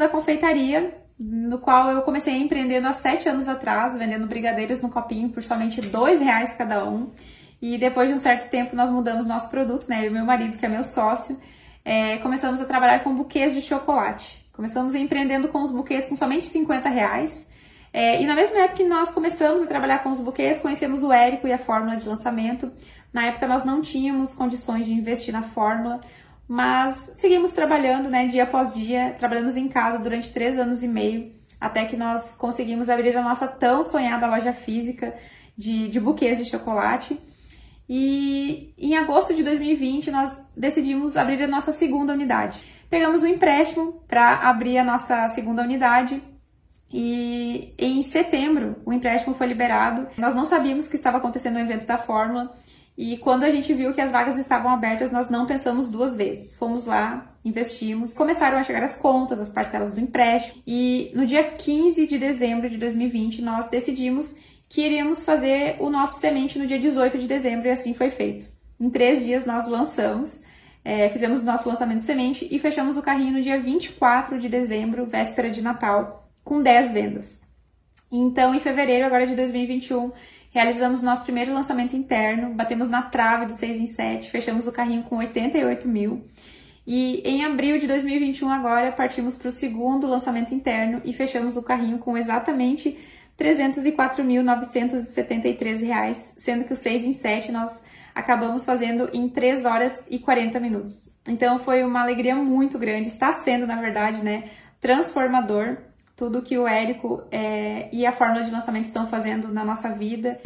da confeitaria, no qual eu comecei empreendendo há sete anos atrás, vendendo brigadeiros no copinho por somente dois reais cada um. E depois de um certo tempo nós mudamos nosso produto, né? Eu e meu marido, que é meu sócio, é, começamos a trabalhar com buquês de chocolate. Começamos empreendendo com os buquês com somente 50 reais. É, e na mesma época que nós começamos a trabalhar com os buquês, conhecemos o Érico e a fórmula de lançamento. Na época nós não tínhamos condições de investir na fórmula, mas seguimos trabalhando, né, dia após dia, trabalhamos em casa durante três anos e meio, até que nós conseguimos abrir a nossa tão sonhada loja física de, de buquês de chocolate. E em agosto de 2020 nós decidimos abrir a nossa segunda unidade. Pegamos um empréstimo para abrir a nossa segunda unidade e em setembro o empréstimo foi liberado. Nós não sabíamos que estava acontecendo o evento da Fórmula e quando a gente viu que as vagas estavam abertas, nós não pensamos duas vezes. Fomos lá, investimos, começaram a chegar as contas, as parcelas do empréstimo e no dia 15 de dezembro de 2020 nós decidimos que iríamos fazer o nosso semente no dia 18 de dezembro e assim foi feito. Em três dias nós lançamos, é, fizemos o nosso lançamento semente e fechamos o carrinho no dia 24 de dezembro, véspera de Natal, com 10 vendas. Então, em fevereiro agora de 2021, realizamos nosso primeiro lançamento interno, batemos na trave do 6 em 7, fechamos o carrinho com 88 mil. E em abril de 2021 agora partimos para o segundo lançamento interno e fechamos o carrinho com exatamente 304.973 reais, sendo que o 6 em 7 nós acabamos fazendo em 3 horas e 40 minutos. Então foi uma alegria muito grande, está sendo, na verdade, né, transformador tudo que o Érico é, e a fórmula de lançamento estão fazendo na nossa vida.